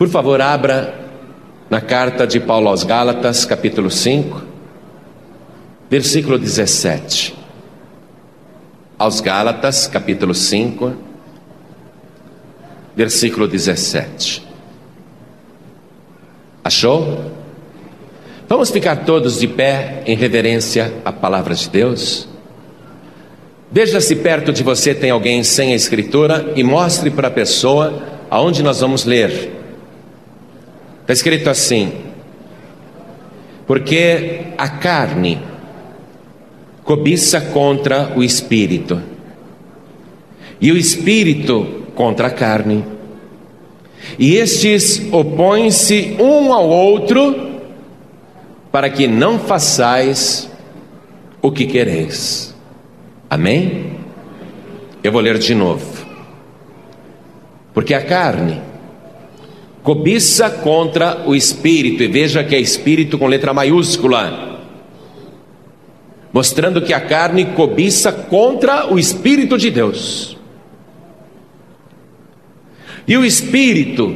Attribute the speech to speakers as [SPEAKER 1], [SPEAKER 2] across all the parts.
[SPEAKER 1] Por favor, abra na carta de Paulo aos Gálatas, capítulo 5, versículo 17. Aos Gálatas, capítulo 5, versículo 17. Achou? Vamos ficar todos de pé em reverência à palavra de Deus? Veja se perto de você tem alguém sem a escritura e mostre para a pessoa aonde nós vamos ler. Está escrito assim: porque a carne cobiça contra o espírito, e o espírito contra a carne, e estes opõem-se um ao outro, para que não façais o que quereis. Amém? Eu vou ler de novo. Porque a carne cobiça contra o espírito, e veja que é espírito com letra maiúscula, mostrando que a carne cobiça contra o espírito de Deus. E o espírito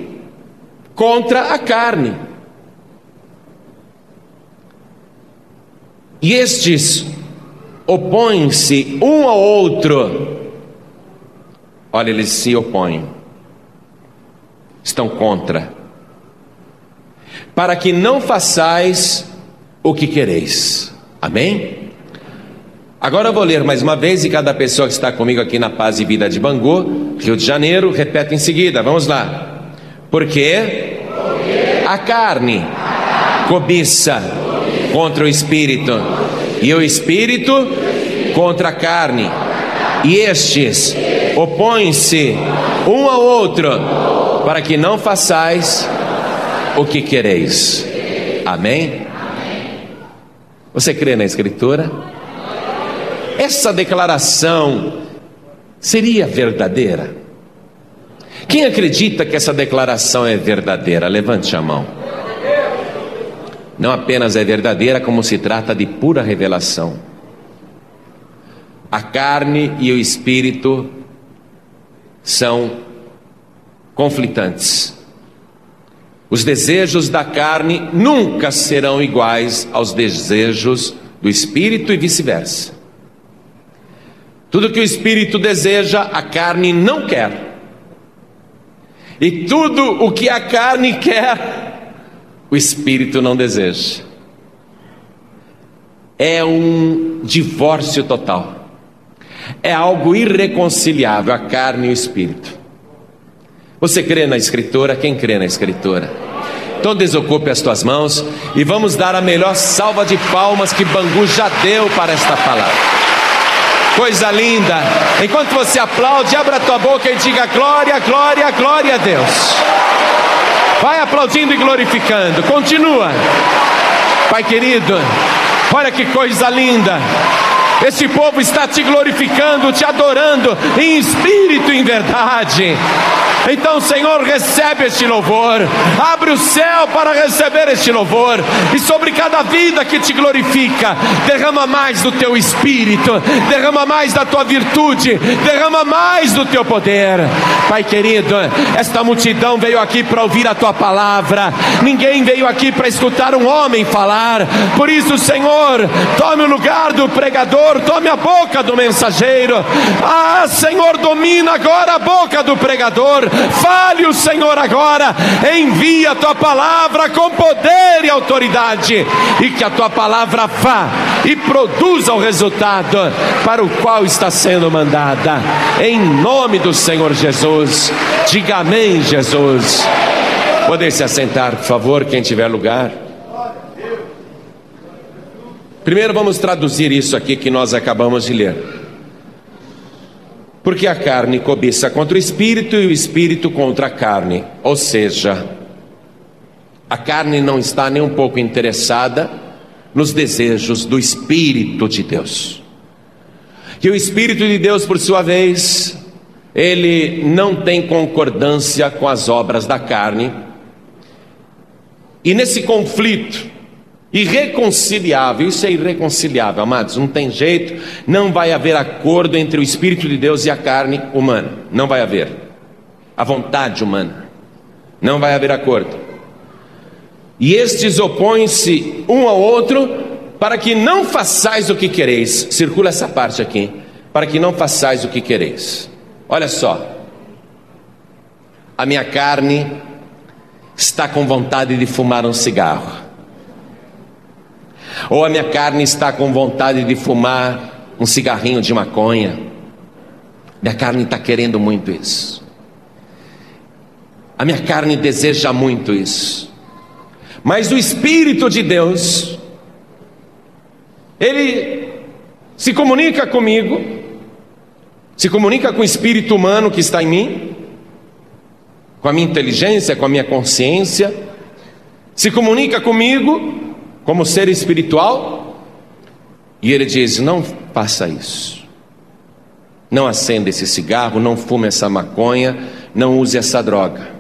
[SPEAKER 1] contra a carne. E estes opõem-se um ao outro. Olha, eles se opõem estão contra, para que não façais o que quereis. Amém? Agora eu vou ler mais uma vez e cada pessoa que está comigo aqui na Paz e Vida de Bangu, Rio de Janeiro, repete em seguida. Vamos lá. Porque a carne cobiça contra o espírito e o espírito contra a carne. E estes opõem-se um ao outro para que não façais o que quereis. Amém? Você crê na Escritura? Essa declaração seria verdadeira? Quem acredita que essa declaração é verdadeira? Levante a mão. Não apenas é verdadeira, como se trata de pura revelação. A carne e o espírito são conflitantes. Os desejos da carne nunca serão iguais aos desejos do espírito e vice-versa. Tudo que o espírito deseja, a carne não quer. E tudo o que a carne quer, o espírito não deseja. É um divórcio total. É algo irreconciliável a carne e o espírito. Você crê na Escritura? Quem crê na Escritura? Então desocupe as tuas mãos e vamos dar a melhor salva de palmas que Bangu já deu para esta palavra. Coisa linda. Enquanto você aplaude, abra tua boca e diga glória, glória, glória a Deus. Vai aplaudindo e glorificando. Continua. Pai querido, olha que coisa linda. Este povo está te glorificando, te adorando em espírito e em verdade. Então, Senhor, recebe este louvor, abre o céu para receber este louvor, e sobre cada vida que te glorifica, derrama mais do teu espírito, derrama mais da tua virtude, derrama mais do teu poder. Pai querido, esta multidão veio aqui para ouvir a tua palavra, ninguém veio aqui para escutar um homem falar, por isso, Senhor, tome o lugar do pregador, tome a boca do mensageiro, ah, Senhor, domina agora a boca do pregador, Fale o Senhor agora, envia a tua palavra com poder e autoridade, e que a tua palavra vá e produza o resultado para o qual está sendo mandada, em nome do Senhor Jesus. Diga amém, Jesus. Poder se assentar, por favor, quem tiver lugar. Primeiro vamos traduzir isso aqui que nós acabamos de ler. Porque a carne cobiça contra o espírito e o espírito contra a carne. Ou seja, a carne não está nem um pouco interessada nos desejos do espírito de Deus. Que o espírito de Deus, por sua vez, ele não tem concordância com as obras da carne. E nesse conflito, Irreconciliável, isso é irreconciliável, amados, não tem jeito, não vai haver acordo entre o Espírito de Deus e a carne humana, não vai haver, a vontade humana. Não vai haver acordo. E estes opõem-se um ao outro para que não façais o que quereis. Circula essa parte aqui. Para que não façais o que quereis. Olha só. A minha carne está com vontade de fumar um cigarro. Ou a minha carne está com vontade de fumar um cigarrinho de maconha. Minha carne está querendo muito isso. A minha carne deseja muito isso. Mas o Espírito de Deus, ele se comunica comigo, se comunica com o espírito humano que está em mim, com a minha inteligência, com a minha consciência, se comunica comigo como ser espiritual, e ele diz: não faça isso, não acenda esse cigarro, não fume essa maconha, não use essa droga,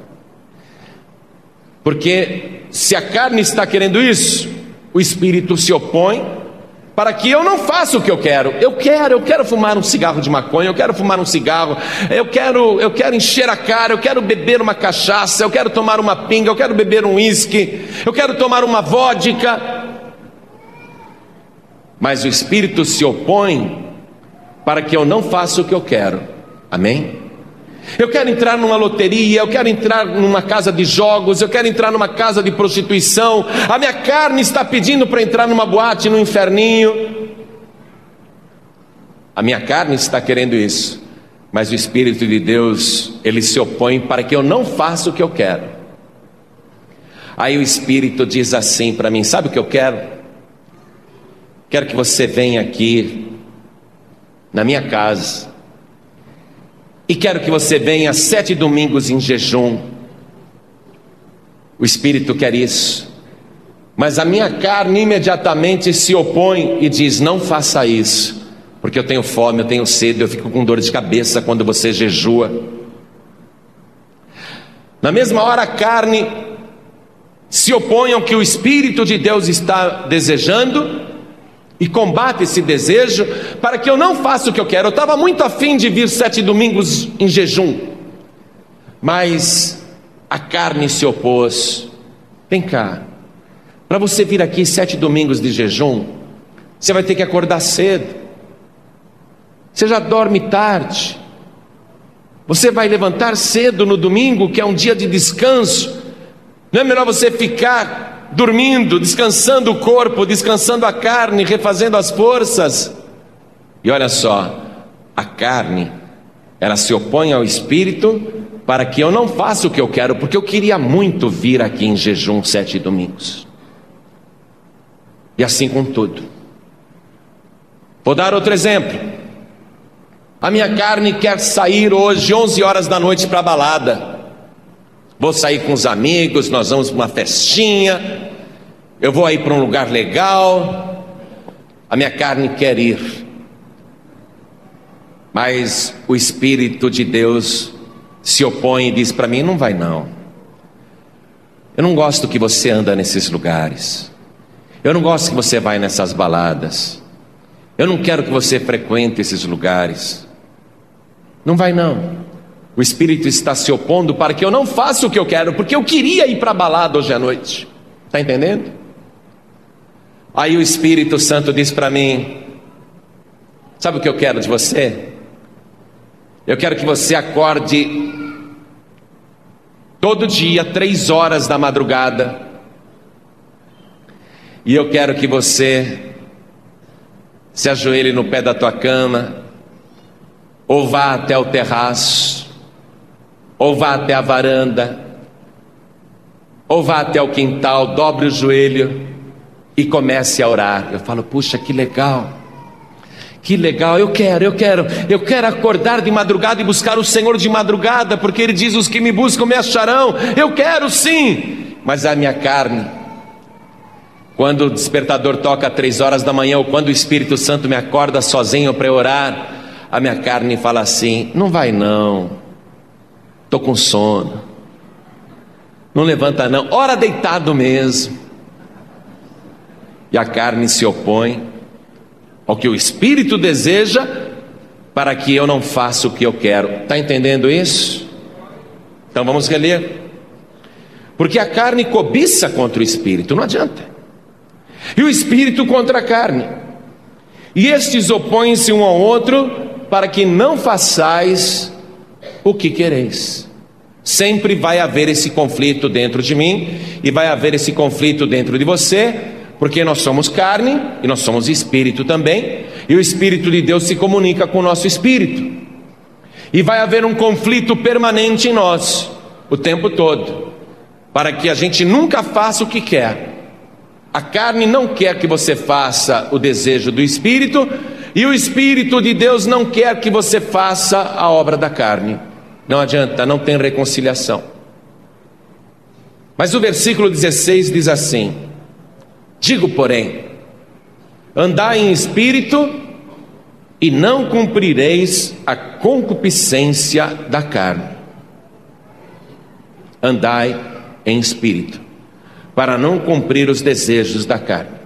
[SPEAKER 1] porque se a carne está querendo isso, o espírito se opõe para que eu não faça o que eu quero. Eu quero, eu quero fumar um cigarro de maconha, eu quero fumar um cigarro, eu quero, eu quero encher a cara, eu quero beber uma cachaça, eu quero tomar uma pinga, eu quero beber um uísque, eu quero tomar uma vodka. Mas o espírito se opõe para que eu não faça o que eu quero. Amém? Eu quero entrar numa loteria, eu quero entrar numa casa de jogos, eu quero entrar numa casa de prostituição. A minha carne está pedindo para entrar numa boate no inferninho. A minha carne está querendo isso, mas o Espírito de Deus, ele se opõe para que eu não faça o que eu quero. Aí o Espírito diz assim para mim: Sabe o que eu quero? Quero que você venha aqui na minha casa e quero que você venha sete domingos em jejum. O Espírito quer isso. Mas a minha carne imediatamente se opõe e diz: não faça isso, porque eu tenho fome, eu tenho sede, eu fico com dor de cabeça quando você jejua. Na mesma hora, a carne se opõe ao que o Espírito de Deus está desejando e combate esse desejo para que eu não faça o que eu quero. Eu estava muito afim de vir sete domingos em jejum, mas a carne se opôs. Vem cá, para você vir aqui sete domingos de jejum, você vai ter que acordar cedo. Você já dorme tarde. Você vai levantar cedo no domingo, que é um dia de descanso. Não é melhor você ficar dormindo, descansando o corpo, descansando a carne, refazendo as forças. E olha só, a carne, ela se opõe ao espírito para que eu não faça o que eu quero, porque eu queria muito vir aqui em jejum sete domingos. E assim com tudo. Vou dar outro exemplo. A minha carne quer sair hoje, 11 horas da noite, para a balada. Vou sair com os amigos, nós vamos para uma festinha. Eu vou aí para um lugar legal. A minha carne quer ir. Mas o Espírito de Deus se opõe e diz para mim: não vai não. Eu não gosto que você anda nesses lugares. Eu não gosto que você vai nessas baladas. Eu não quero que você frequente esses lugares. Não vai não. O Espírito está se opondo para que eu não faça o que eu quero, porque eu queria ir para a balada hoje à noite. Está entendendo? Aí o Espírito Santo diz para mim: Sabe o que eu quero de você? Eu quero que você acorde todo dia, três horas da madrugada, e eu quero que você se ajoelhe no pé da tua cama, ou vá até o terraço, ou vá até a varanda, ou vá até o quintal, dobre o joelho e comece a orar. Eu falo, puxa, que legal. Que legal, eu quero, eu quero, eu quero acordar de madrugada e buscar o Senhor de madrugada, porque Ele diz: os que me buscam me acharão. Eu quero sim, mas a minha carne, quando o despertador toca três horas da manhã, ou quando o Espírito Santo me acorda sozinho para orar, a minha carne fala assim: não vai não, Estou com sono. Não levanta, não. Ora deitado mesmo. E a carne se opõe ao que o espírito deseja para que eu não faça o que eu quero. Está entendendo isso? Então vamos reler. Porque a carne cobiça contra o espírito, não adianta. E o espírito contra a carne. E estes opõem-se um ao outro para que não façais o que quereis. Sempre vai haver esse conflito dentro de mim e vai haver esse conflito dentro de você, porque nós somos carne e nós somos espírito também, e o espírito de Deus se comunica com o nosso espírito. E vai haver um conflito permanente em nós o tempo todo, para que a gente nunca faça o que quer. A carne não quer que você faça o desejo do espírito, e o espírito de Deus não quer que você faça a obra da carne. Não adianta, não tem reconciliação. Mas o versículo 16 diz assim: Digo, porém, andai em espírito e não cumprireis a concupiscência da carne. Andai em espírito, para não cumprir os desejos da carne.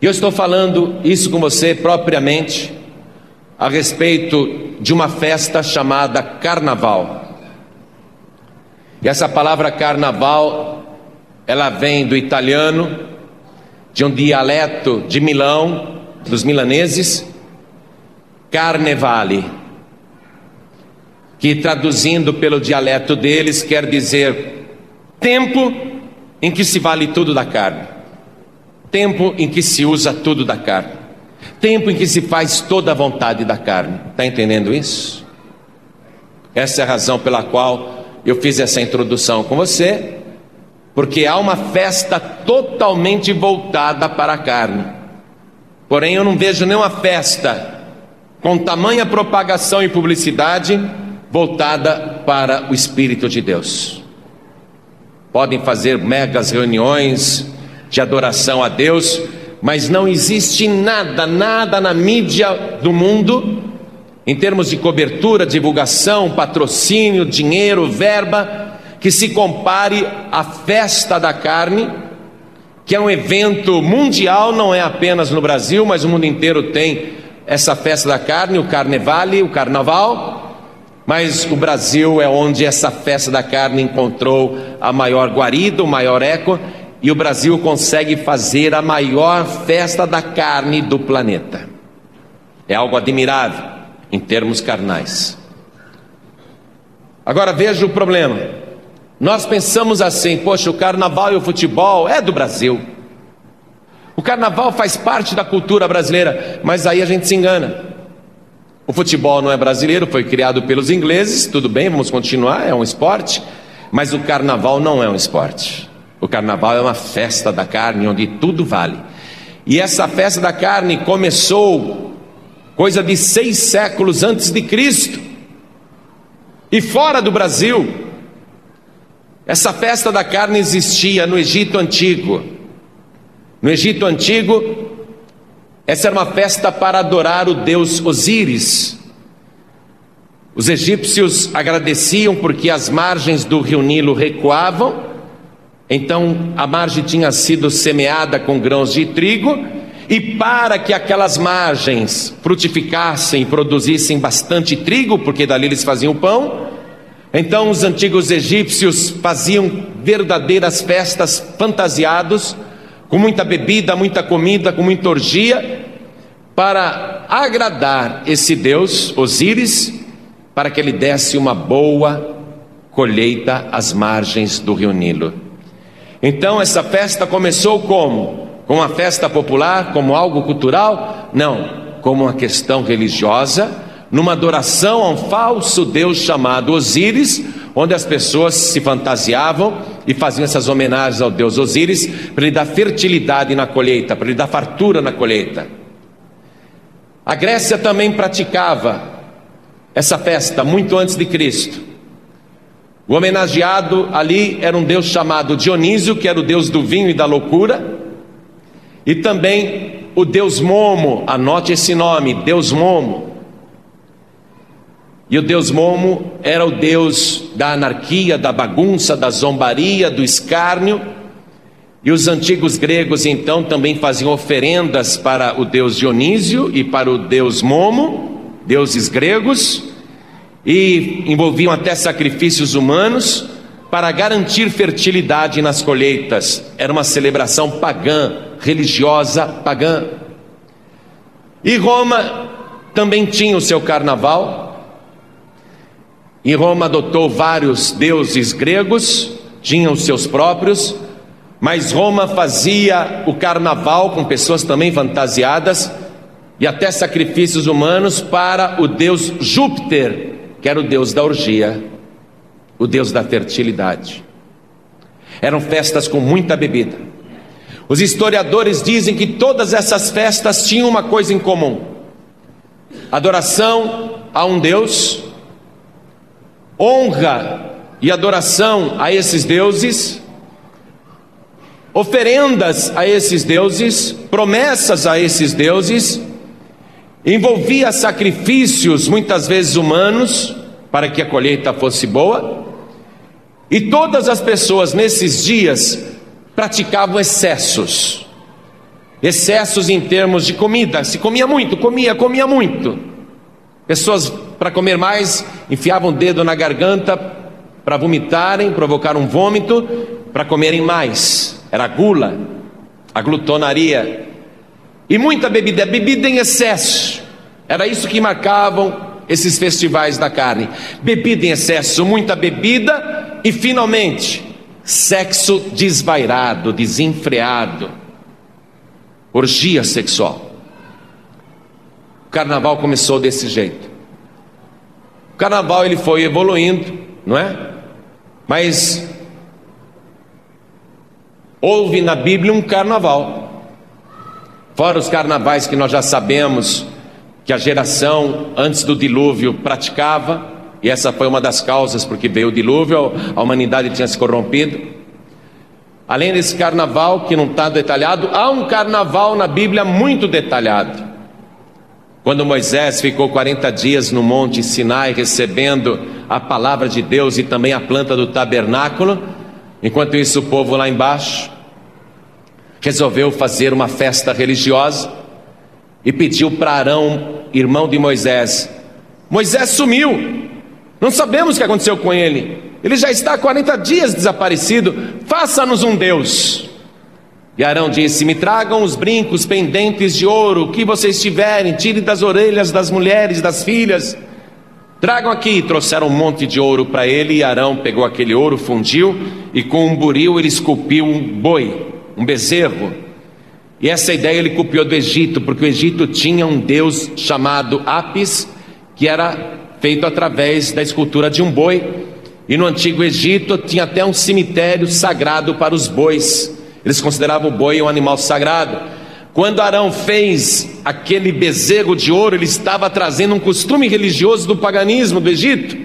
[SPEAKER 1] E eu estou falando isso com você propriamente a respeito de uma festa chamada Carnaval. E essa palavra Carnaval, ela vem do italiano, de um dialeto de Milão, dos milaneses, Carnevale, que traduzindo pelo dialeto deles quer dizer tempo em que se vale tudo da carne, tempo em que se usa tudo da carne tempo em que se faz toda a vontade da carne. Está entendendo isso? Essa é a razão pela qual eu fiz essa introdução com você, porque há uma festa totalmente voltada para a carne. Porém, eu não vejo nenhuma festa com tamanha propagação e publicidade voltada para o Espírito de Deus. Podem fazer megas reuniões de adoração a Deus, mas não existe nada, nada na mídia do mundo, em termos de cobertura, divulgação, patrocínio, dinheiro, verba, que se compare à festa da carne, que é um evento mundial, não é apenas no Brasil, mas o mundo inteiro tem essa festa da carne, o Carnevale, o Carnaval. Mas o Brasil é onde essa festa da carne encontrou a maior guarida, o maior eco, e o Brasil consegue fazer a maior festa da carne do planeta. É algo admirável em termos carnais. Agora veja o problema. Nós pensamos assim: poxa, o carnaval e o futebol é do Brasil. O carnaval faz parte da cultura brasileira, mas aí a gente se engana. O futebol não é brasileiro, foi criado pelos ingleses, tudo bem, vamos continuar, é um esporte, mas o carnaval não é um esporte. O carnaval é uma festa da carne onde tudo vale. E essa festa da carne começou coisa de seis séculos antes de Cristo. E fora do Brasil, essa festa da carne existia no Egito Antigo. No Egito Antigo, essa era uma festa para adorar o deus Osíris. Os egípcios agradeciam porque as margens do rio Nilo recuavam então a margem tinha sido semeada com grãos de trigo, e para que aquelas margens frutificassem e produzissem bastante trigo, porque dali eles faziam pão, então os antigos egípcios faziam verdadeiras festas fantasiados, com muita bebida, muita comida, com muita orgia, para agradar esse deus, Osíris, para que ele desse uma boa colheita às margens do rio Nilo. Então essa festa começou como? Como uma festa popular, como algo cultural? Não, como uma questão religiosa, numa adoração a um falso deus chamado Osíris, onde as pessoas se fantasiavam e faziam essas homenagens ao deus Osíris para lhe dar fertilidade na colheita, para lhe dar fartura na colheita. A Grécia também praticava essa festa muito antes de Cristo. O homenageado ali era um deus chamado Dionísio, que era o deus do vinho e da loucura, e também o deus Momo, anote esse nome, Deus Momo. E o deus Momo era o deus da anarquia, da bagunça, da zombaria, do escárnio. E os antigos gregos então também faziam oferendas para o deus Dionísio e para o deus Momo, deuses gregos e envolviam até sacrifícios humanos para garantir fertilidade nas colheitas. Era uma celebração pagã, religiosa pagã. E Roma também tinha o seu carnaval. E Roma adotou vários deuses gregos, tinham os seus próprios, mas Roma fazia o carnaval com pessoas também fantasiadas e até sacrifícios humanos para o deus Júpiter, que era o deus da orgia o Deus da fertilidade. Eram festas com muita bebida. Os historiadores dizem que todas essas festas tinham uma coisa em comum: adoração a um Deus, honra e adoração a esses deuses, oferendas a esses deuses, promessas a esses deuses, envolvia sacrifícios, muitas vezes humanos, para que a colheita fosse boa, e todas as pessoas nesses dias praticavam excessos. Excessos em termos de comida, se comia muito, comia, comia muito. Pessoas, para comer mais, enfiavam o dedo na garganta para vomitarem, provocar um vômito, para comerem mais. Era gula, a glutonaria. E muita bebida, bebida em excesso. Era isso que marcavam esses festivais da carne. Bebida em excesso, muita bebida e finalmente, sexo desvairado, desenfreado, orgia sexual. O carnaval começou desse jeito. O carnaval ele foi evoluindo, não é? Mas houve na Bíblia um carnaval. Fora os carnavais que nós já sabemos que a geração antes do dilúvio praticava, e essa foi uma das causas porque veio o dilúvio, a humanidade tinha se corrompido. Além desse carnaval que não está detalhado, há um carnaval na Bíblia muito detalhado. Quando Moisés ficou 40 dias no Monte Sinai recebendo a palavra de Deus e também a planta do tabernáculo, enquanto isso o povo lá embaixo resolveu fazer uma festa religiosa e pediu para Arão, irmão de Moisés: Moisés sumiu, não sabemos o que aconteceu com ele. Ele já está há 40 dias desaparecido. Faça-nos um Deus. E Arão disse: Me tragam os brincos pendentes de ouro, que vocês tiverem, tire das orelhas das mulheres, das filhas. Tragam aqui. Trouxeram um monte de ouro para ele. E Arão pegou aquele ouro, fundiu, e com um buril ele esculpiu um boi, um bezerro. E essa ideia ele copiou do Egito, porque o Egito tinha um deus chamado Apis, que era feito através da escultura de um boi. E no antigo Egito tinha até um cemitério sagrado para os bois. Eles consideravam o boi um animal sagrado. Quando Arão fez aquele bezerro de ouro, ele estava trazendo um costume religioso do paganismo do Egito.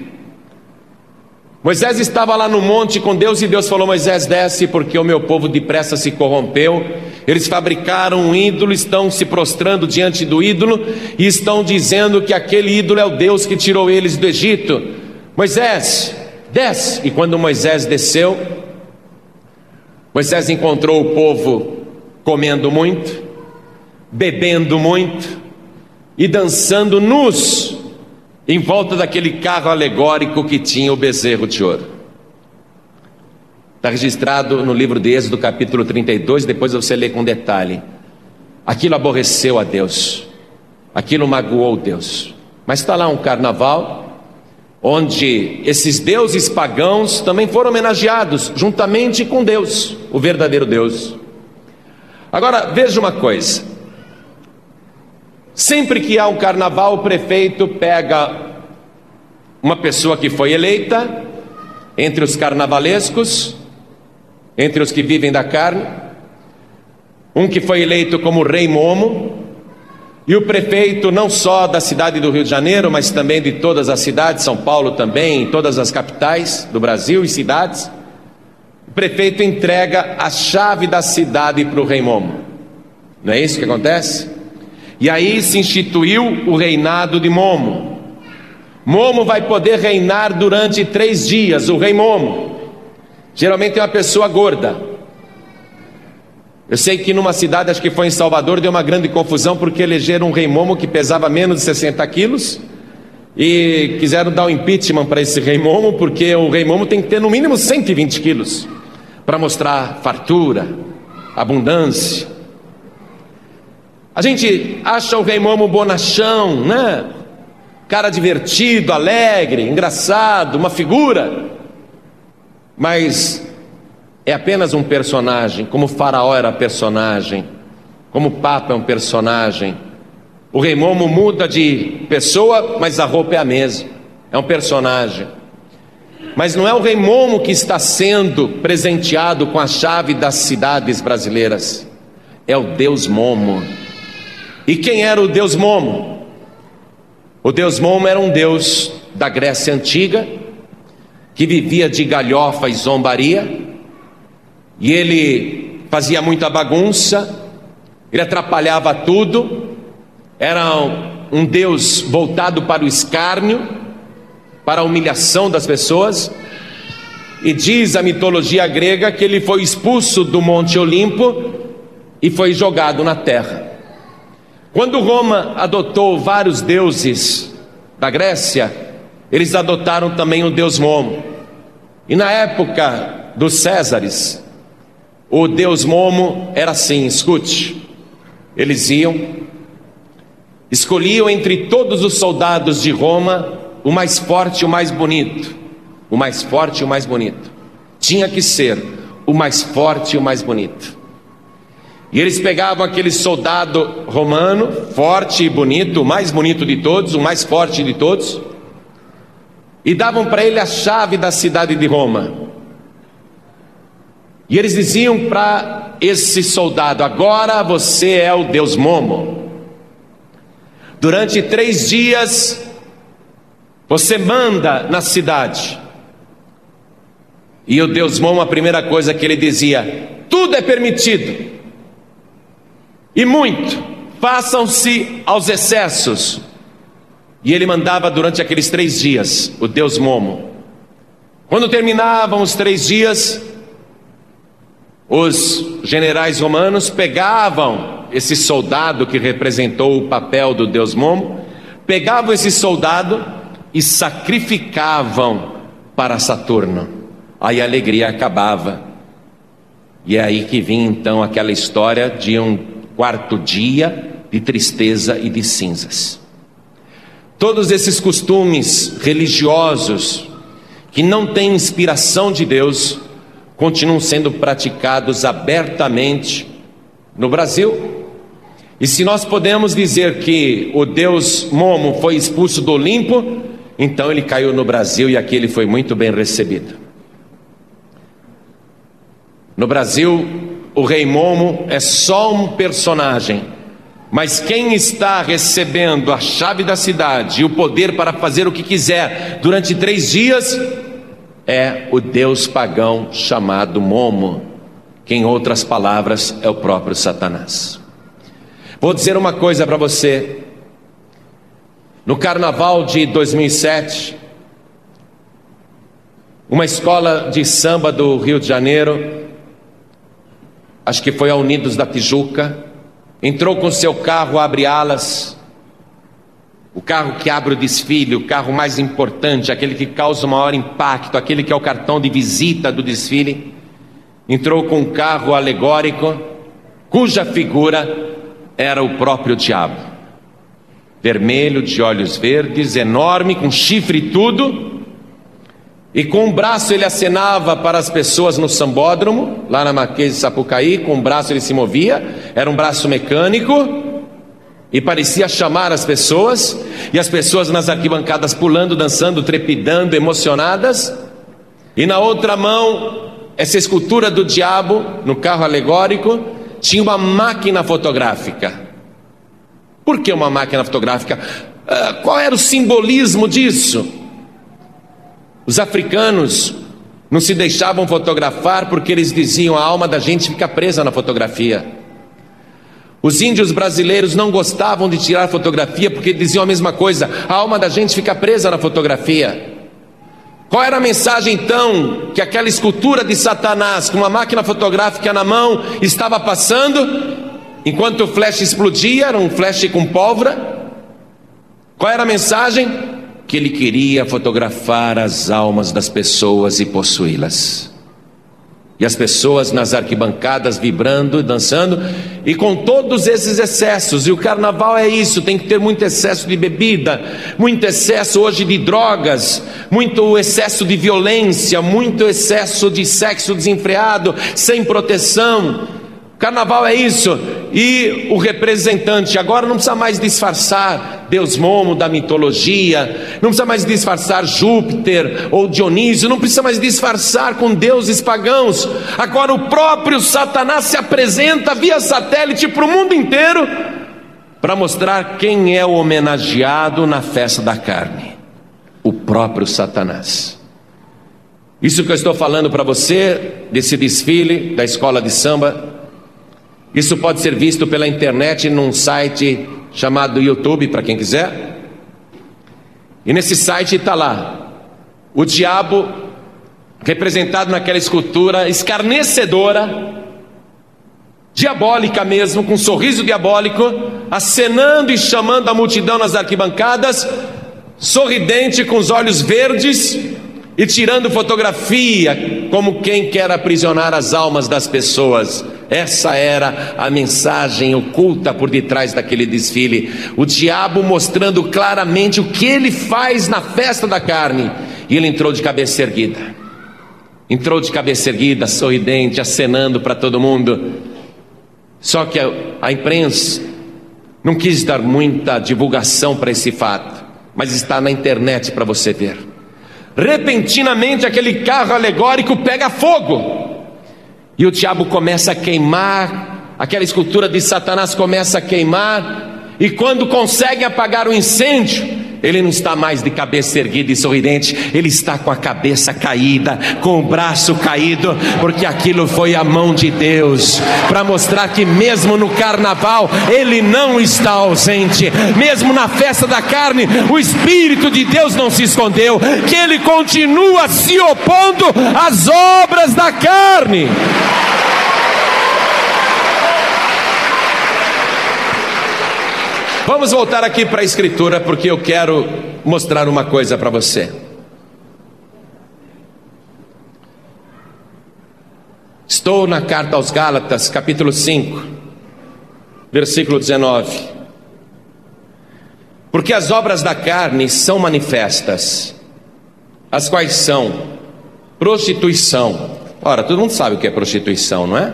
[SPEAKER 1] Moisés estava lá no monte com Deus e Deus falou: Moisés, desce, porque o meu povo depressa se corrompeu. Eles fabricaram um ídolo, estão se prostrando diante do ídolo e estão dizendo que aquele ídolo é o Deus que tirou eles do Egito. Moisés, desce. E quando Moisés desceu, Moisés encontrou o povo comendo muito, bebendo muito e dançando nus em volta daquele carro alegórico que tinha o bezerro de ouro. Está registrado no livro de Êxodo, capítulo 32, depois você lê com detalhe. Aquilo aborreceu a Deus, aquilo magoou Deus. Mas está lá um carnaval, onde esses deuses pagãos também foram homenageados, juntamente com Deus, o verdadeiro Deus. Agora, veja uma coisa: Sempre que há um carnaval, o prefeito pega uma pessoa que foi eleita entre os carnavalescos, entre os que vivem da carne, um que foi eleito como rei Momo, e o prefeito não só da cidade do Rio de Janeiro, mas também de todas as cidades, São Paulo também, todas as capitais do Brasil e cidades, o prefeito entrega a chave da cidade para o rei Momo. Não é isso que acontece? E aí se instituiu o reinado de Momo. Momo vai poder reinar durante três dias, o rei Momo. Geralmente é uma pessoa gorda. Eu sei que numa cidade, acho que foi em Salvador, deu uma grande confusão porque elegeram um rei Momo que pesava menos de 60 quilos e quiseram dar o impeachment para esse rei Momo, porque o rei Momo tem que ter no mínimo 120 quilos para mostrar fartura, abundância. A gente acha o rei Momo bonachão, né? Cara divertido, alegre, engraçado, uma figura. Mas é apenas um personagem, como Faraó era personagem, como o Papa é um personagem. O rei Momo muda de pessoa, mas a roupa é a mesma, é um personagem. Mas não é o rei Momo que está sendo presenteado com a chave das cidades brasileiras, é o Deus Momo. E quem era o Deus Momo? O Deus Momo era um Deus da Grécia Antiga, que vivia de galhofa e zombaria, e ele fazia muita bagunça, ele atrapalhava tudo, era um Deus voltado para o escárnio, para a humilhação das pessoas, e diz a mitologia grega que ele foi expulso do Monte Olimpo e foi jogado na terra. Quando Roma adotou vários deuses da Grécia, eles adotaram também o deus Momo. E na época dos Césares, o deus Momo era assim: escute, eles iam, escolhiam entre todos os soldados de Roma o mais forte e o mais bonito. O mais forte e o mais bonito. Tinha que ser o mais forte e o mais bonito. E eles pegavam aquele soldado romano, forte e bonito, o mais bonito de todos, o mais forte de todos, e davam para ele a chave da cidade de Roma. E eles diziam para esse soldado: agora você é o Deus Momo. Durante três dias, você manda na cidade. E o Deus Momo, a primeira coisa que ele dizia: tudo é permitido e muito, façam-se aos excessos. E ele mandava durante aqueles três dias, o Deus Momo. Quando terminavam os três dias, os generais romanos pegavam esse soldado que representou o papel do Deus Momo, pegavam esse soldado e sacrificavam para Saturno. Aí a alegria acabava. E é aí que vinha então aquela história de um quarto dia de tristeza e de cinzas. Todos esses costumes religiosos que não têm inspiração de Deus continuam sendo praticados abertamente no Brasil. E se nós podemos dizer que o Deus Momo foi expulso do Olimpo, então ele caiu no Brasil e aqui ele foi muito bem recebido. No Brasil, o rei Momo é só um personagem, mas quem está recebendo a chave da cidade e o poder para fazer o que quiser durante três dias é o deus pagão chamado Momo, que em outras palavras é o próprio Satanás. Vou dizer uma coisa para você. No carnaval de 2007, uma escola de samba do Rio de Janeiro acho que foi a Unidos da Tijuca, entrou com seu carro, abre alas, o carro que abre o desfile, o carro mais importante, aquele que causa o maior impacto, aquele que é o cartão de visita do desfile, entrou com um carro alegórico, cuja figura era o próprio diabo. Vermelho, de olhos verdes, enorme, com chifre e tudo, e com um braço ele acenava para as pessoas no sambódromo, lá na Marquês de Sapucaí, com um braço ele se movia, era um braço mecânico, e parecia chamar as pessoas, e as pessoas nas arquibancadas pulando, dançando, trepidando, emocionadas, e na outra mão, essa escultura do diabo, no carro alegórico, tinha uma máquina fotográfica. Por que uma máquina fotográfica? Uh, qual era o simbolismo disso? Os africanos não se deixavam fotografar porque eles diziam a alma da gente fica presa na fotografia. Os índios brasileiros não gostavam de tirar fotografia porque diziam a mesma coisa: a alma da gente fica presa na fotografia. Qual era a mensagem então que aquela escultura de Satanás com uma máquina fotográfica na mão estava passando enquanto o flash explodia, era um flash com pólvora? Qual era a mensagem? Que ele queria fotografar as almas das pessoas e possuí-las. E as pessoas nas arquibancadas vibrando, dançando, e com todos esses excessos. E o carnaval é isso: tem que ter muito excesso de bebida, muito excesso hoje de drogas, muito excesso de violência, muito excesso de sexo desenfreado, sem proteção. Carnaval é isso. E o representante agora não precisa mais disfarçar Deus Momo da mitologia, não precisa mais disfarçar Júpiter ou Dionísio, não precisa mais disfarçar com deuses pagãos. Agora o próprio Satanás se apresenta via satélite para o mundo inteiro para mostrar quem é o homenageado na festa da carne: o próprio Satanás. Isso que eu estou falando para você, desse desfile da escola de samba, isso pode ser visto pela internet num site chamado YouTube, para quem quiser. E nesse site está lá o diabo representado naquela escultura escarnecedora, diabólica mesmo, com um sorriso diabólico, acenando e chamando a multidão nas arquibancadas, sorridente, com os olhos verdes e tirando fotografia, como quem quer aprisionar as almas das pessoas. Essa era a mensagem oculta por detrás daquele desfile. O diabo mostrando claramente o que ele faz na festa da carne. E ele entrou de cabeça erguida. Entrou de cabeça erguida, sorridente, acenando para todo mundo. Só que a, a imprensa não quis dar muita divulgação para esse fato, mas está na internet para você ver. Repentinamente, aquele carro alegórico pega fogo. E o diabo começa a queimar, aquela escultura de Satanás começa a queimar, e quando consegue apagar o incêndio, ele não está mais de cabeça erguida e sorridente, ele está com a cabeça caída, com o braço caído, porque aquilo foi a mão de Deus, para mostrar que mesmo no carnaval ele não está ausente, mesmo na festa da carne, o Espírito de Deus não se escondeu, que ele continua se opondo às obras da carne. Vamos voltar aqui para a Escritura, porque eu quero mostrar uma coisa para você. Estou na carta aos Gálatas, capítulo 5, versículo 19. Porque as obras da carne são manifestas, as quais são prostituição. Ora, todo mundo sabe o que é prostituição, não é?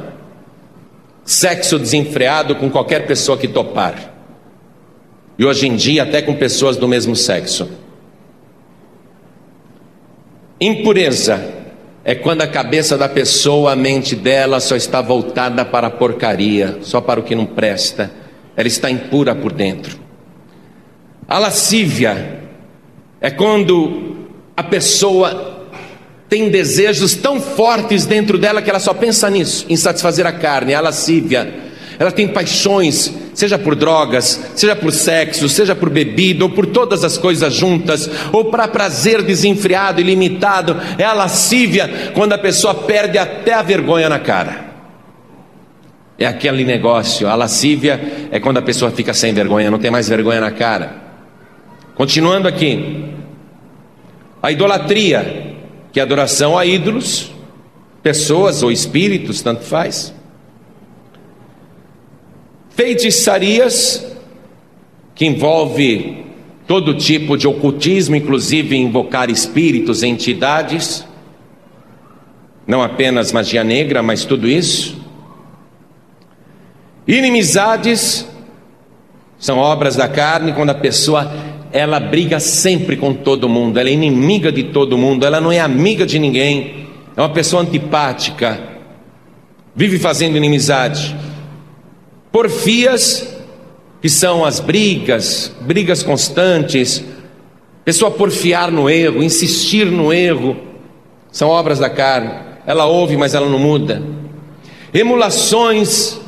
[SPEAKER 1] Sexo desenfreado com qualquer pessoa que topar e hoje em dia até com pessoas do mesmo sexo. Impureza é quando a cabeça da pessoa, a mente dela só está voltada para a porcaria, só para o que não presta. Ela está impura por dentro. A lascívia é quando a pessoa tem desejos tão fortes dentro dela que ela só pensa nisso, em satisfazer a carne. A lascívia ela tem paixões, seja por drogas, seja por sexo, seja por bebida, ou por todas as coisas juntas, ou para prazer desenfreado, ilimitado. É a lascívia quando a pessoa perde até a vergonha na cara. É aquele negócio. A lascívia é quando a pessoa fica sem vergonha, não tem mais vergonha na cara. Continuando aqui. A idolatria, que é adoração a ídolos, pessoas ou espíritos, tanto faz feitiçarias, que envolve todo tipo de ocultismo, inclusive invocar espíritos, entidades, não apenas magia negra, mas tudo isso. Inimizades são obras da carne quando a pessoa ela briga sempre com todo mundo, ela é inimiga de todo mundo, ela não é amiga de ninguém, é uma pessoa antipática, vive fazendo inimizade porfias, que são as brigas, brigas constantes, pessoa porfiar no erro, insistir no erro, são obras da carne. Ela ouve, mas ela não muda. Emulações,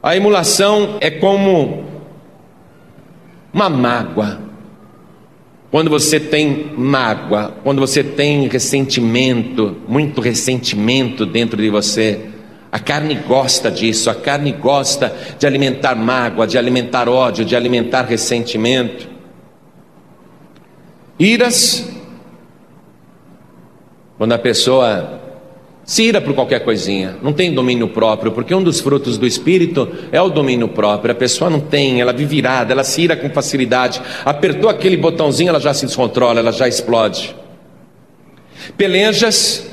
[SPEAKER 1] a emulação é como uma mágoa. Quando você tem mágoa, quando você tem ressentimento, muito ressentimento dentro de você, a carne gosta disso, a carne gosta de alimentar mágoa, de alimentar ódio, de alimentar ressentimento. iras, quando a pessoa se ira por qualquer coisinha, não tem domínio próprio, porque um dos frutos do espírito é o domínio próprio. A pessoa não tem, ela vive irada, ela se ira com facilidade. Apertou aquele botãozinho, ela já se descontrola, ela já explode. Pelejas,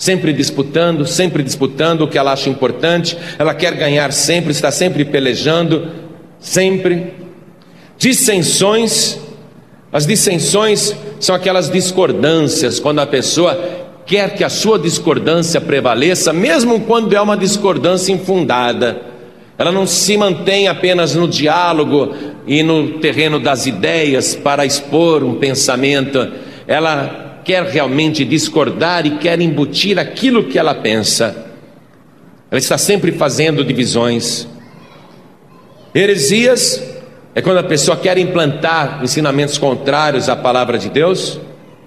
[SPEAKER 1] sempre disputando, sempre disputando o que ela acha importante, ela quer ganhar sempre, está sempre pelejando, sempre. Dissensões, as dissensões são aquelas discordâncias, quando a pessoa quer que a sua discordância prevaleça, mesmo quando é uma discordância infundada. Ela não se mantém apenas no diálogo e no terreno das ideias para expor um pensamento, ela quer realmente discordar e quer embutir aquilo que ela pensa. Ela está sempre fazendo divisões. Heresias é quando a pessoa quer implantar ensinamentos contrários à palavra de Deus.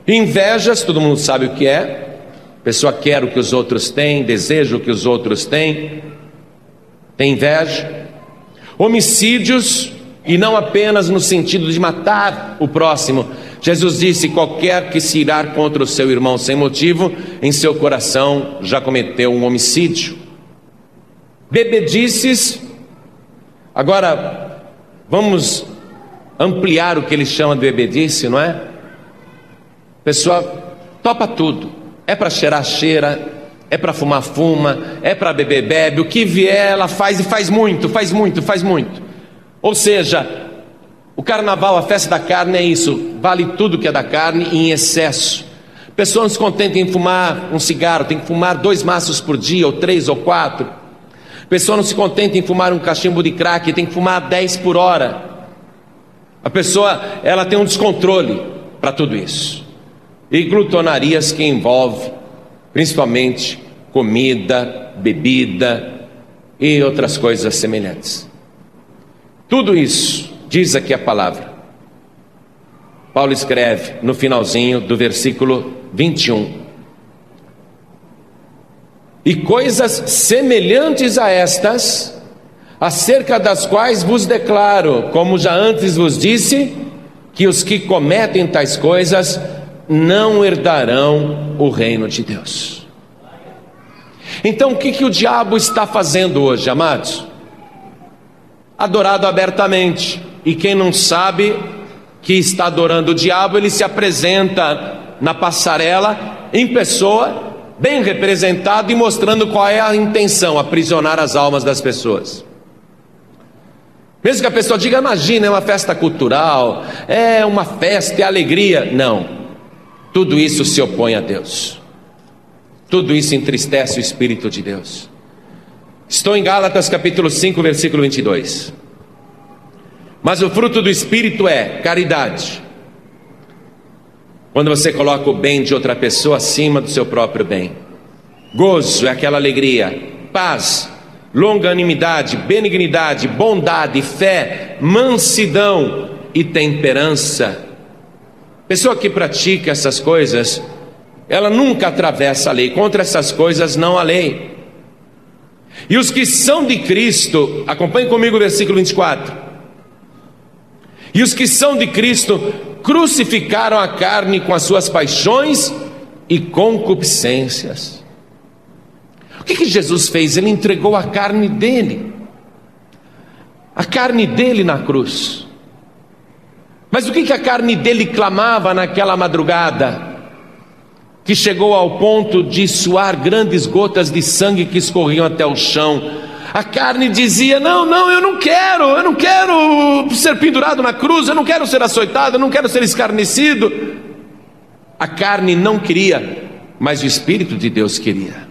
[SPEAKER 1] Invejas, todo mundo sabe o que é. A pessoa quer o que os outros têm, deseja o que os outros têm, tem inveja. Homicídios, e não apenas no sentido de matar o próximo. Jesus disse: qualquer que se irar contra o seu irmão sem motivo, em seu coração já cometeu um homicídio. Bebedices, agora vamos ampliar o que ele chama de bebedice, não é? A pessoa topa tudo é para cheirar, cheira. É para fumar, fuma. É para beber, bebe. O que vier, ela faz e faz muito, faz muito, faz muito. Ou seja, o carnaval, a festa da carne é isso. Vale tudo que é da carne em excesso. A pessoa não se contenta em fumar um cigarro, tem que fumar dois maços por dia, ou três ou quatro. Pessoa não se contenta em fumar um cachimbo de crack, tem que fumar dez por hora. A pessoa, ela tem um descontrole para tudo isso e glutonarias que envolve principalmente comida, bebida e outras coisas semelhantes. Tudo isso diz aqui a palavra. Paulo escreve no finalzinho do versículo 21. E coisas semelhantes a estas, acerca das quais vos declaro, como já antes vos disse, que os que cometem tais coisas não herdarão o reino de Deus. Então, o que, que o diabo está fazendo hoje, amados? Adorado abertamente. E quem não sabe que está adorando o diabo, ele se apresenta na passarela, em pessoa, bem representado e mostrando qual é a intenção: aprisionar as almas das pessoas. Mesmo que a pessoa diga, imagina, é uma festa cultural, é uma festa, é alegria. Não. Tudo isso se opõe a Deus. Tudo isso entristece o Espírito de Deus. Estou em Gálatas capítulo 5, versículo 22. Mas o fruto do Espírito é caridade. Quando você coloca o bem de outra pessoa acima do seu próprio bem. Gozo é aquela alegria. Paz, longanimidade, benignidade, bondade, fé, mansidão e temperança. Pessoa que pratica essas coisas, ela nunca atravessa a lei. Contra essas coisas não há lei. E os que são de Cristo, acompanhe comigo o versículo 24. E os que são de Cristo crucificaram a carne com as suas paixões e concupiscências. O que, que Jesus fez? Ele entregou a carne dele, a carne dele na cruz. Mas o que, que a carne dele clamava naquela madrugada? Que chegou ao ponto de suar grandes gotas de sangue que escorriam até o chão. A carne dizia: Não, não, eu não quero, eu não quero ser pendurado na cruz, eu não quero ser açoitado, eu não quero ser escarnecido. A carne não queria, mas o Espírito de Deus queria.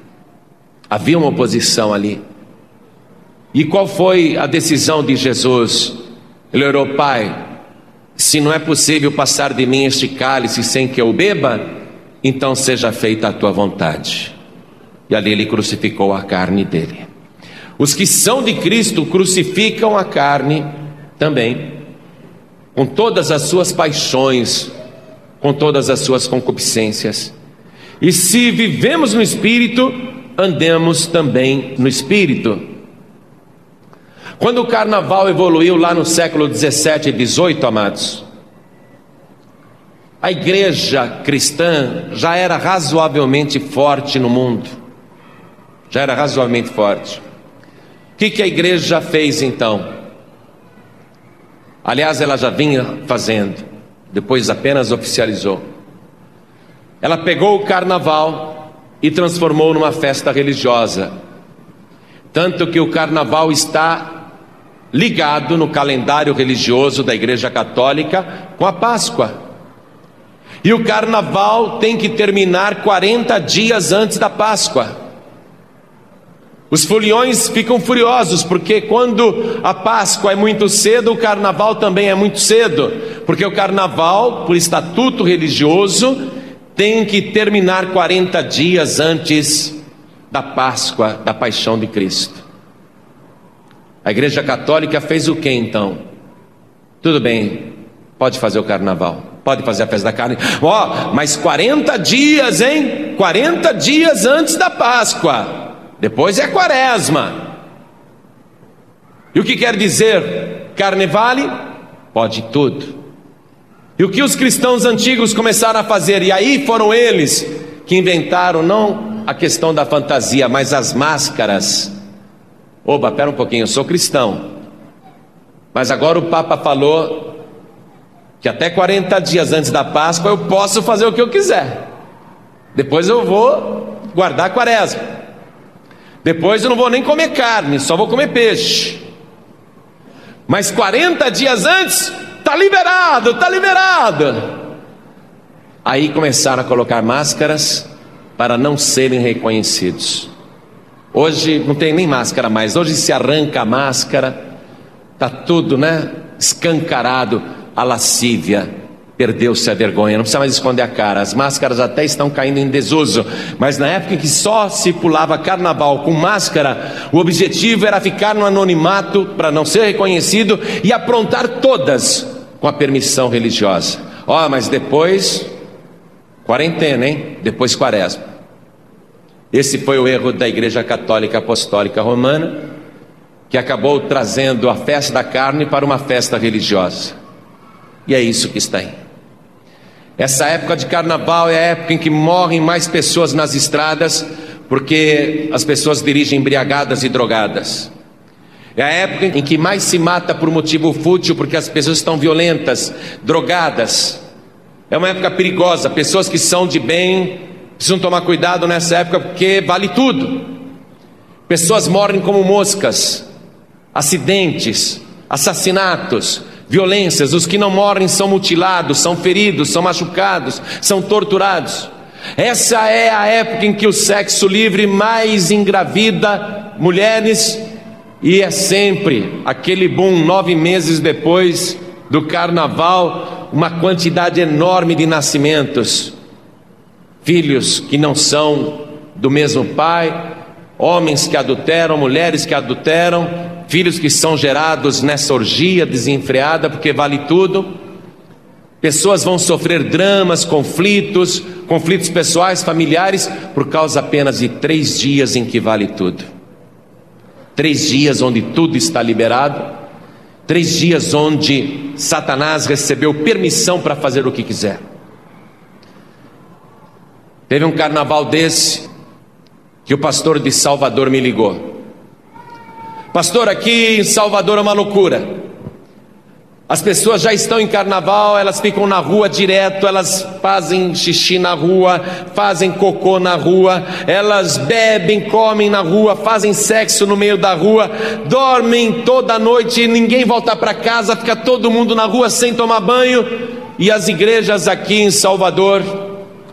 [SPEAKER 1] Havia uma oposição ali. E qual foi a decisão de Jesus? Ele orou, Pai, se não é possível passar de mim este cálice sem que eu beba, então seja feita a tua vontade. E ali ele crucificou a carne dele. Os que são de Cristo crucificam a carne também, com todas as suas paixões, com todas as suas concupiscências. E se vivemos no Espírito, andemos também no Espírito. Quando o carnaval evoluiu lá no século 17 e 18, amados, a igreja cristã já era razoavelmente forte no mundo. Já era razoavelmente forte. Que, que a igreja fez então? Aliás, ela já vinha fazendo, depois apenas oficializou. Ela pegou o carnaval e transformou numa festa religiosa. Tanto que o carnaval está ligado no calendário religioso da Igreja Católica com a Páscoa. E o carnaval tem que terminar 40 dias antes da Páscoa. Os foliões ficam furiosos, porque quando a Páscoa é muito cedo, o carnaval também é muito cedo. Porque o carnaval, por estatuto religioso, tem que terminar 40 dias antes da Páscoa, da paixão de Cristo. A Igreja Católica fez o que então? Tudo bem, pode fazer o carnaval. Pode fazer a festa da carne. Ó, oh, mas 40 dias, hein? 40 dias antes da Páscoa. Depois é quaresma. E o que quer dizer carnevale? Pode tudo. E o que os cristãos antigos começaram a fazer? E aí foram eles que inventaram não a questão da fantasia, mas as máscaras. Oba, pera um pouquinho, eu sou cristão. Mas agora o Papa falou que até 40 dias antes da Páscoa eu posso fazer o que eu quiser. Depois eu vou guardar a quaresma. Depois eu não vou nem comer carne, só vou comer peixe. Mas 40 dias antes, está liberado, está liberado. Aí começaram a colocar máscaras para não serem reconhecidos. Hoje não tem nem máscara mais, hoje se arranca a máscara, está tudo, né? Escancarado a lascívia, perdeu-se a vergonha, não precisa mais esconder a cara, as máscaras até estão caindo em desuso, mas na época em que só se pulava carnaval com máscara, o objetivo era ficar no anonimato para não ser reconhecido e aprontar todas com a permissão religiosa. Ó, oh, mas depois, quarentena, hein? Depois quaresma. Esse foi o erro da Igreja Católica Apostólica Romana, que acabou trazendo a festa da carne para uma festa religiosa. E é isso que está aí. Essa época de carnaval é a época em que morrem mais pessoas nas estradas, porque as pessoas dirigem embriagadas e drogadas. É a época em que mais se mata por motivo fútil, porque as pessoas estão violentas, drogadas. É uma época perigosa. Pessoas que são de bem precisam tomar cuidado nessa época, porque vale tudo. Pessoas morrem como moscas, acidentes, assassinatos, violências, os que não morrem são mutilados, são feridos, são machucados, são torturados. Essa é a época em que o sexo livre mais engravida mulheres, e é sempre aquele boom, nove meses depois do carnaval, uma quantidade enorme de nascimentos, filhos que não são do mesmo pai, homens que adulteram, mulheres que adulteram, filhos que são gerados nessa orgia desenfreada, porque vale tudo. Pessoas vão sofrer dramas, conflitos, conflitos pessoais, familiares, por causa apenas de três dias em que vale tudo. Três dias onde tudo está liberado, três dias onde Satanás recebeu permissão para fazer o que quiser. Teve um carnaval desse que o pastor de Salvador me ligou. Pastor, aqui em Salvador é uma loucura. As pessoas já estão em carnaval, elas ficam na rua direto, elas fazem xixi na rua, fazem cocô na rua, elas bebem, comem na rua, fazem sexo no meio da rua, dormem toda noite, ninguém volta para casa, fica todo mundo na rua sem tomar banho. E as igrejas aqui em Salvador,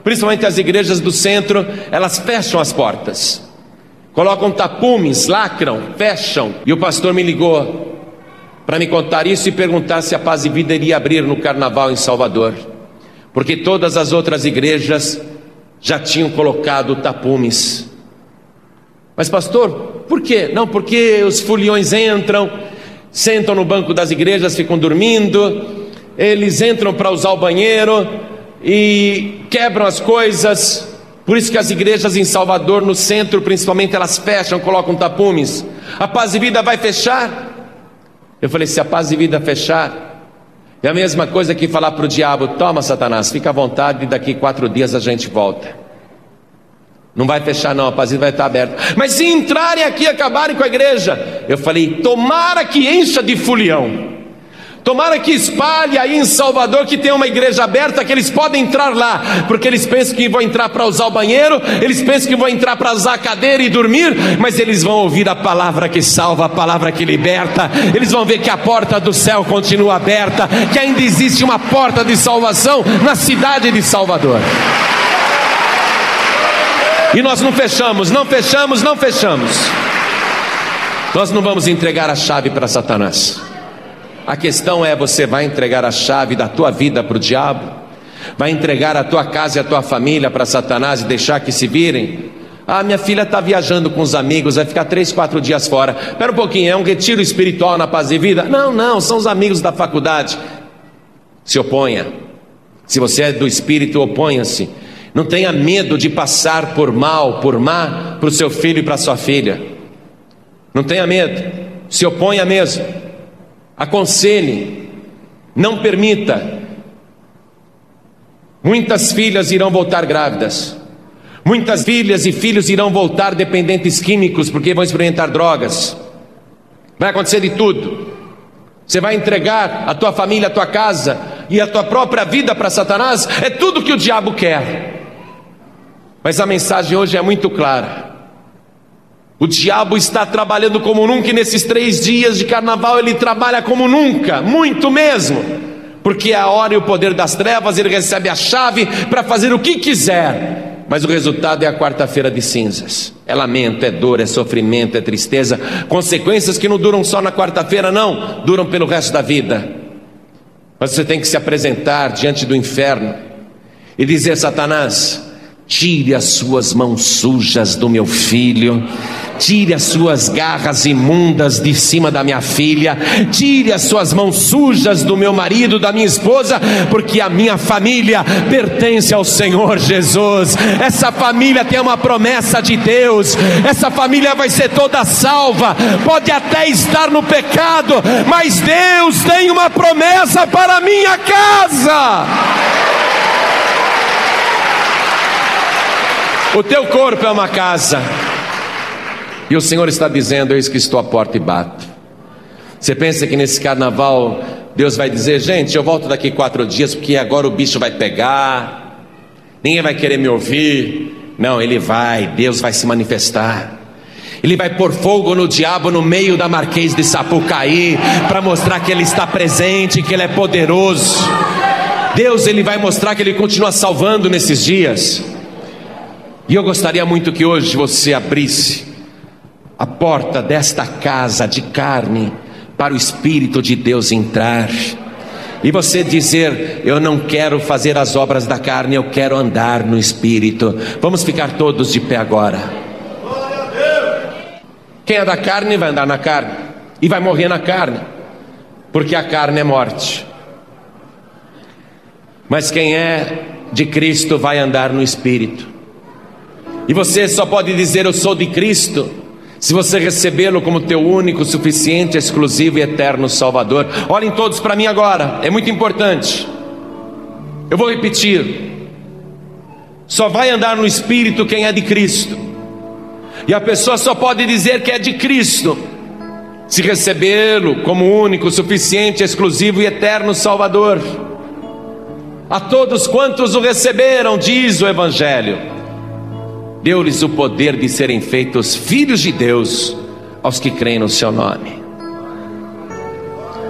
[SPEAKER 1] principalmente as igrejas do centro, elas fecham as portas colocam tapumes, lacram, fecham. E o pastor me ligou para me contar isso e perguntar se a Paz e Vida iria abrir no carnaval em Salvador, porque todas as outras igrejas já tinham colocado tapumes. Mas, pastor, por quê? Não, porque os foliões entram, sentam no banco das igrejas, ficam dormindo, eles entram para usar o banheiro e quebram as coisas, por isso que as igrejas em Salvador, no centro principalmente, elas fecham, colocam tapumes. A paz e vida vai fechar? Eu falei: se a paz e vida fechar, É a mesma coisa que falar para o diabo: toma, Satanás, fica à vontade, e daqui quatro dias a gente volta. Não vai fechar, não, a paz vai estar aberta. Mas se entrarem aqui e acabarem com a igreja, eu falei: tomara que encha de fulião. Tomara que espalhe aí em Salvador que tem uma igreja aberta que eles podem entrar lá, porque eles pensam que vão entrar para usar o banheiro, eles pensam que vão entrar para usar a cadeira e dormir, mas eles vão ouvir a palavra que salva, a palavra que liberta. Eles vão ver que a porta do céu continua aberta, que ainda existe uma porta de salvação na cidade de Salvador. E nós não fechamos, não fechamos, não fechamos. Nós não vamos entregar a chave para Satanás. A questão é: você vai entregar a chave da tua vida para o diabo? Vai entregar a tua casa e a tua família para Satanás e deixar que se virem? Ah, minha filha está viajando com os amigos, vai ficar três, quatro dias fora. Espera um pouquinho, é um retiro espiritual na paz e vida? Não, não, são os amigos da faculdade. Se oponha. Se você é do espírito, oponha-se. Não tenha medo de passar por mal, por má, para o seu filho e para sua filha. Não tenha medo. Se oponha mesmo aconselhe, não permita. Muitas filhas irão voltar grávidas, muitas filhas e filhos irão voltar dependentes químicos porque vão experimentar drogas. Vai acontecer de tudo. Você vai entregar a tua família, a tua casa e a tua própria vida para Satanás, é tudo que o diabo quer. Mas a mensagem hoje é muito clara. O diabo está trabalhando como nunca, e nesses três dias de carnaval ele trabalha como nunca, muito mesmo, porque é a hora e o poder das trevas, ele recebe a chave para fazer o que quiser, mas o resultado é a quarta-feira de cinzas. É lamento, é dor, é sofrimento, é tristeza, consequências que não duram só na quarta-feira, não, duram pelo resto da vida. Mas você tem que se apresentar diante do inferno e dizer: Satanás, tire as suas mãos sujas do meu filho tire as suas garras imundas de cima da minha filha, tire as suas mãos sujas do meu marido, da minha esposa, porque a minha família pertence ao Senhor Jesus. Essa família tem uma promessa de Deus, essa família vai ser toda salva, pode até estar no pecado, mas Deus tem uma promessa para a minha casa. O teu corpo é uma casa. E o Senhor está dizendo: Eis que estou à porta e bato. Você pensa que nesse carnaval Deus vai dizer: Gente, eu volto daqui quatro dias porque agora o bicho vai pegar, ninguém vai querer me ouvir. Não, ele vai, Deus vai se manifestar. Ele vai pôr fogo no diabo no meio da Marquês de Sapucaí para mostrar que ele está presente, que ele é poderoso. Deus ele vai mostrar que ele continua salvando nesses dias. E eu gostaria muito que hoje você abrisse a porta desta casa de carne para o Espírito de Deus entrar. E você dizer: Eu não quero fazer as obras da carne, eu quero andar no Espírito. Vamos ficar todos de pé agora. Quem é da carne vai andar na carne e vai morrer na carne, porque a carne é morte. Mas quem é de Cristo vai andar no Espírito. E você só pode dizer: Eu sou de Cristo se você recebê-lo como teu único, suficiente, exclusivo e eterno Salvador. Olhem todos para mim agora, é muito importante. Eu vou repetir. Só vai andar no Espírito quem é de Cristo. E a pessoa só pode dizer que é de Cristo se recebê-lo como único, suficiente, exclusivo e eterno Salvador. A todos quantos o receberam, diz o Evangelho deu-lhes o poder de serem feitos filhos de Deus aos que creem no seu nome.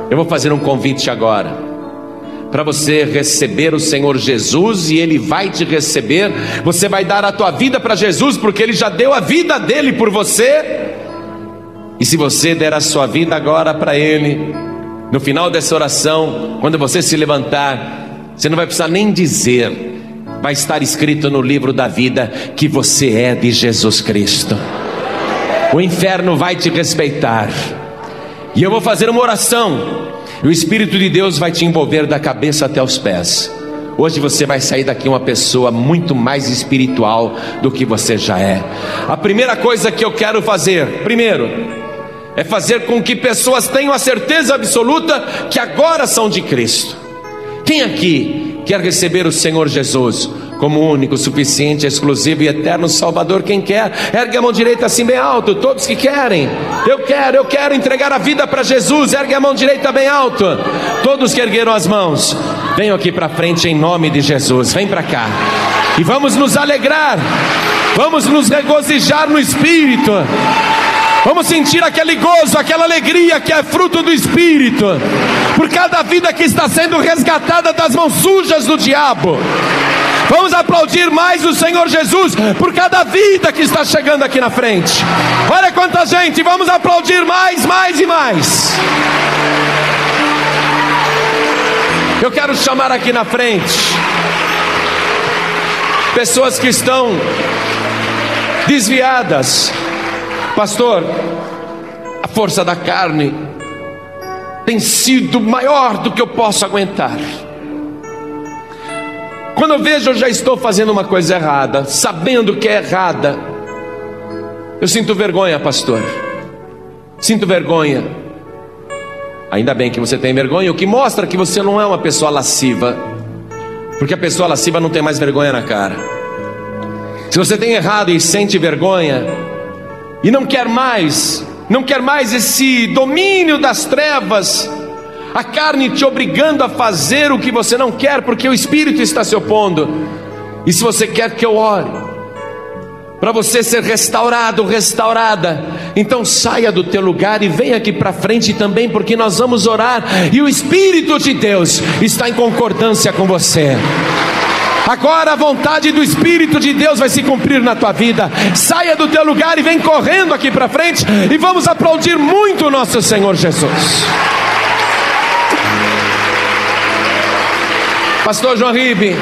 [SPEAKER 1] Eu vou fazer um convite agora para você receber o Senhor Jesus e Ele vai te receber. Você vai dar a tua vida para Jesus, porque Ele já deu a vida dele por você. E se você der a sua vida agora para Ele, no final dessa oração, quando você se levantar, você não vai precisar nem dizer, vai estar escrito no livro da vida que você é de Jesus Cristo. O inferno vai te respeitar. E eu vou fazer uma oração. E o Espírito de Deus vai te envolver da cabeça até os pés. Hoje você vai sair daqui uma pessoa muito mais espiritual do que você já é. A primeira coisa que eu quero fazer, primeiro, é fazer com que pessoas tenham a certeza absoluta que agora são de Cristo. Quem aqui quer receber o Senhor Jesus como único, suficiente, exclusivo e eterno Salvador? Quem quer, ergue a mão direita assim bem alto. Todos que querem, eu quero, eu quero entregar a vida para Jesus. Ergue a mão direita bem alto. Todos que ergueram as mãos, venham aqui para frente em nome de Jesus. Vem para cá e vamos nos alegrar, vamos nos regozijar no Espírito. Vamos sentir aquele gozo, aquela alegria que é fruto do Espírito, por cada vida que está sendo resgatada das mãos sujas do diabo. Vamos aplaudir mais o Senhor Jesus por cada vida que está chegando aqui na frente. Olha quanta gente, vamos aplaudir mais, mais e mais. Eu quero chamar aqui na frente pessoas que estão desviadas. Pastor, a força da carne tem sido maior do que eu posso aguentar. Quando eu vejo eu já estou fazendo uma coisa errada, sabendo que é errada, eu sinto vergonha, pastor. Sinto vergonha. Ainda bem que você tem vergonha, o que mostra que você não é uma pessoa lasciva. Porque a pessoa lasciva não tem mais vergonha na cara. Se você tem errado e sente vergonha, e não quer mais, não quer mais esse domínio das trevas, a carne te obrigando a fazer o que você não quer, porque o Espírito está se opondo. E se você quer que eu ore, para você ser restaurado, restaurada, então saia do teu lugar e venha aqui para frente também, porque nós vamos orar e o Espírito de Deus está em concordância com você. Agora a vontade do Espírito de Deus vai se cumprir na tua vida. Saia do teu lugar e vem correndo aqui para frente e vamos aplaudir muito o nosso Senhor Jesus. Pastor João Ribe,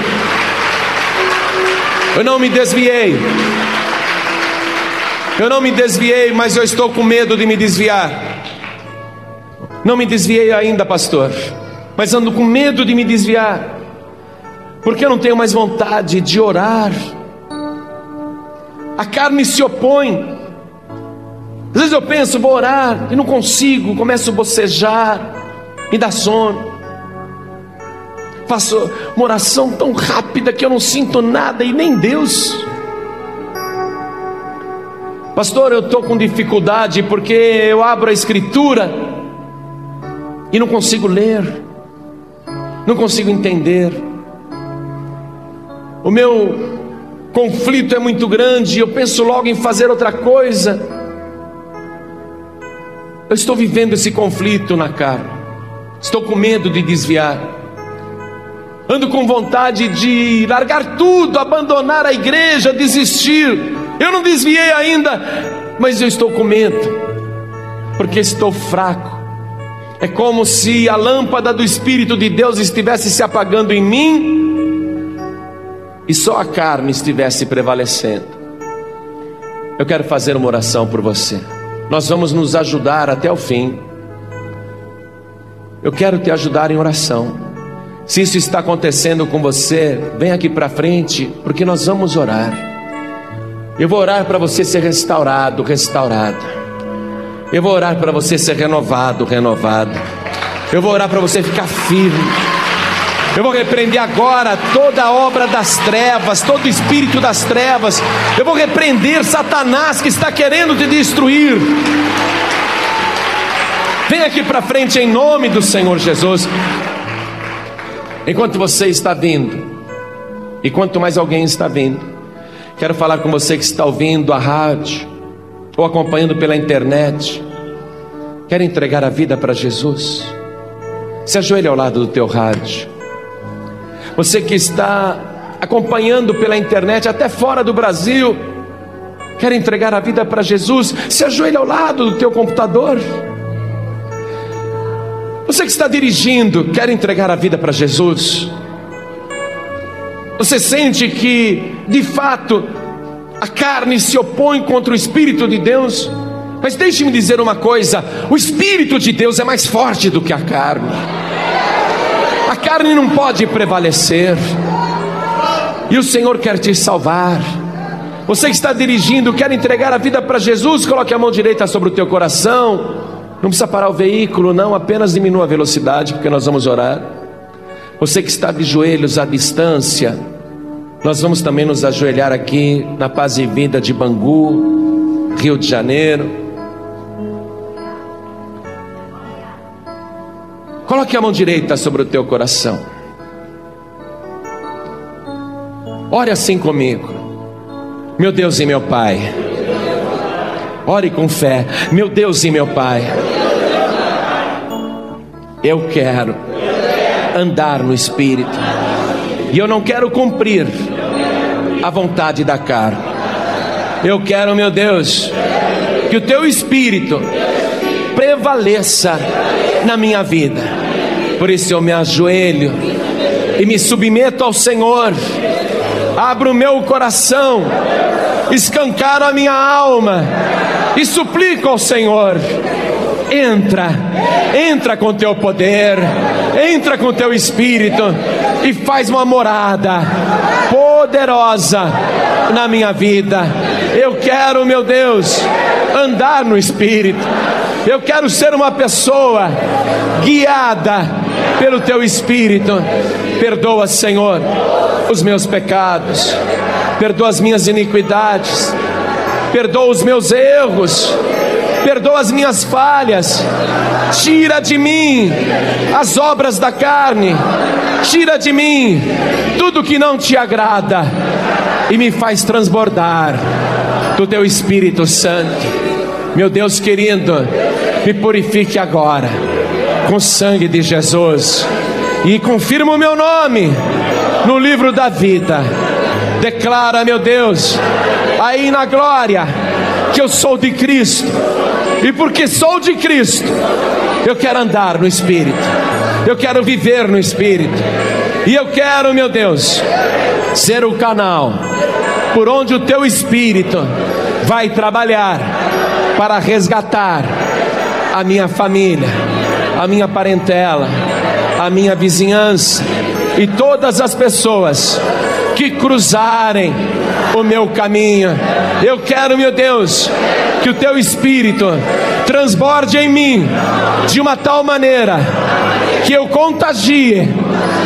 [SPEAKER 1] eu não me desviei. Eu não me desviei, mas eu estou com medo de me desviar. Não me desviei ainda, pastor, mas ando com medo de me desviar, porque eu não tenho mais vontade de orar. A carne se opõe. Às vezes eu penso, vou orar e não consigo, começo a bocejar, me dá sono faço uma oração tão rápida que eu não sinto nada e nem Deus. Pastor, eu estou com dificuldade porque eu abro a Escritura e não consigo ler, não consigo entender. O meu conflito é muito grande, eu penso logo em fazer outra coisa. Eu estou vivendo esse conflito na carne, estou com medo de desviar ando com vontade de largar tudo, abandonar a igreja, desistir. Eu não desviei ainda, mas eu estou com medo, porque estou fraco. É como se a lâmpada do Espírito de Deus estivesse se apagando em mim e só a carne estivesse prevalecendo. Eu quero fazer uma oração por você. Nós vamos nos ajudar até o fim. Eu quero te ajudar em oração. Se isso está acontecendo com você, vem aqui para frente, porque nós vamos orar. Eu vou orar para você ser restaurado, restaurada. Eu vou orar para você ser renovado, renovada. Eu vou orar para você ficar firme. Eu vou repreender agora toda obra das trevas, todo espírito das trevas. Eu vou repreender Satanás que está querendo te destruir. Vem aqui para frente em nome do Senhor Jesus. Enquanto você está vindo, e quanto mais alguém está vindo, quero falar com você que está ouvindo a rádio ou acompanhando pela internet. Quer entregar a vida para Jesus? Se ajoelhe ao lado do teu rádio. Você que está acompanhando pela internet até fora do Brasil, quer entregar a vida para Jesus? Se ajoelhe ao lado do teu computador. Você que está dirigindo, quer entregar a vida para Jesus? Você sente que, de fato, a carne se opõe contra o Espírito de Deus? Mas deixe-me dizer uma coisa: o Espírito de Deus é mais forte do que a carne. A carne não pode prevalecer. E o Senhor quer te salvar. Você que está dirigindo, quer entregar a vida para Jesus, coloque a mão direita sobre o teu coração. Não precisa parar o veículo, não, apenas diminua a velocidade, porque nós vamos orar. Você que está de joelhos à distância, nós vamos também nos ajoelhar aqui na Paz e Vida de Bangu, Rio de Janeiro. Coloque a mão direita sobre o teu coração. Ore assim comigo. Meu Deus e meu Pai. Ore com fé. Meu Deus e meu Pai. Eu quero andar no Espírito. E eu não quero cumprir a vontade da carne. Eu quero, meu Deus, que o teu Espírito prevaleça na minha vida. Por isso eu me ajoelho e me submeto ao Senhor. Abro o meu coração, escancaro a minha alma e suplico ao Senhor: entra, entra com teu poder, entra com teu espírito e faz uma morada poderosa na minha vida. Eu quero, meu Deus, andar no espírito. Eu quero ser uma pessoa guiada pelo teu espírito. Perdoa, Senhor, os meus pecados. Perdoa as minhas iniquidades. Perdoa os meus erros perdoa as minhas falhas, tira de mim as obras da carne, tira de mim tudo que não te agrada e me faz transbordar do teu Espírito Santo. Meu Deus querido, me purifique agora com o sangue de Jesus. E confirma o meu nome no livro da vida. Declara, meu Deus, aí na glória, que eu sou de Cristo. E porque sou de Cristo, eu quero andar no Espírito, eu quero viver no Espírito, e eu quero, meu Deus, ser o canal por onde o teu Espírito vai trabalhar para resgatar a minha família, a minha parentela, a minha vizinhança e todas as pessoas que cruzarem o meu caminho. Eu quero, meu Deus, que o teu espírito transborde em mim de uma tal maneira que eu contagie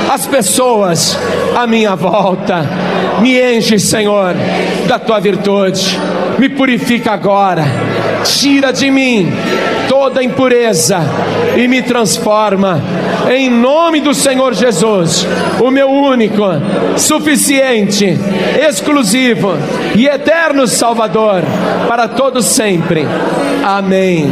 [SPEAKER 1] as pessoas à minha volta. Me enche, Senhor, da tua virtude. Me purifica agora. Tira de mim toda impureza e me transforma em nome do Senhor Jesus, o meu único, suficiente, exclusivo e eterno Salvador para todos sempre. Amém.